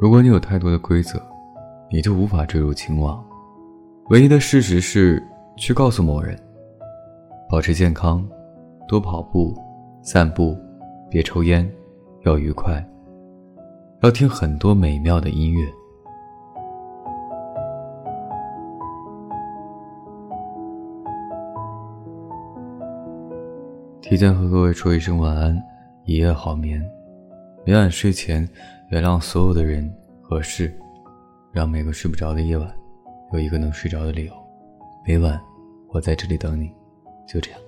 如果你有太多的规则，你就无法坠入情网。唯一的事实是，去告诉某人，保持健康，多跑步、散步，别抽烟，要愉快，要听很多美妙的音乐。提前和各位说一声晚安，一夜好眠。每晚睡前，原谅所有的人和事，让每个睡不着的夜晚，有一个能睡着的理由。每晚，我在这里等你，就这样。